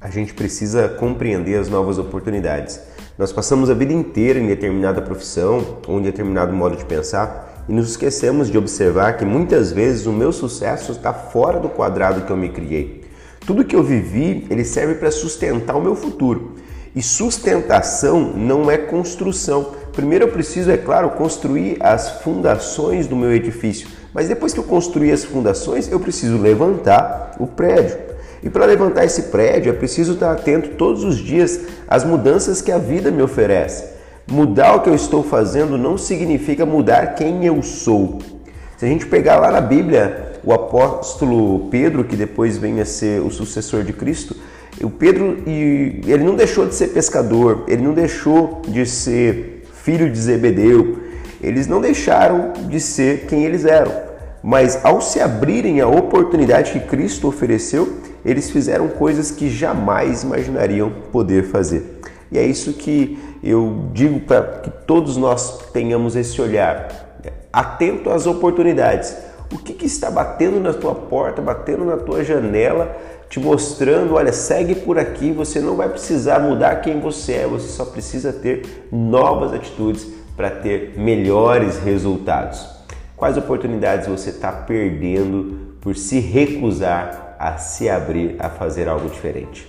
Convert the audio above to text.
a gente precisa compreender as novas oportunidades. Nós passamos a vida inteira em determinada profissão ou em determinado modo de pensar e nos esquecemos de observar que muitas vezes o meu sucesso está fora do quadrado que eu me criei. Tudo que eu vivi, ele serve para sustentar o meu futuro. E sustentação não é construção. Primeiro eu preciso, é claro, construir as fundações do meu edifício. Mas depois que eu construir as fundações, eu preciso levantar o prédio. E para levantar esse prédio, é preciso estar atento todos os dias às mudanças que a vida me oferece. Mudar o que eu estou fazendo não significa mudar quem eu sou. Se a gente pegar lá na Bíblia, o apóstolo Pedro, que depois vem a ser o sucessor de Cristo, o Pedro ele não deixou de ser pescador, ele não deixou de ser filho de Zebedeu, eles não deixaram de ser quem eles eram. Mas ao se abrirem à oportunidade que Cristo ofereceu, eles fizeram coisas que jamais imaginariam poder fazer. E é isso que eu digo para que todos nós tenhamos esse olhar atento às oportunidades. O que, que, está batendo na tua porta, batendo na tua janela, te mostrando, olha, segue por aqui, você não vai precisar mudar quem você é, você só precisa ter novas atitudes para ter melhores resultados. Quais oportunidades você está perdendo por se recusar a se abrir a fazer algo diferente.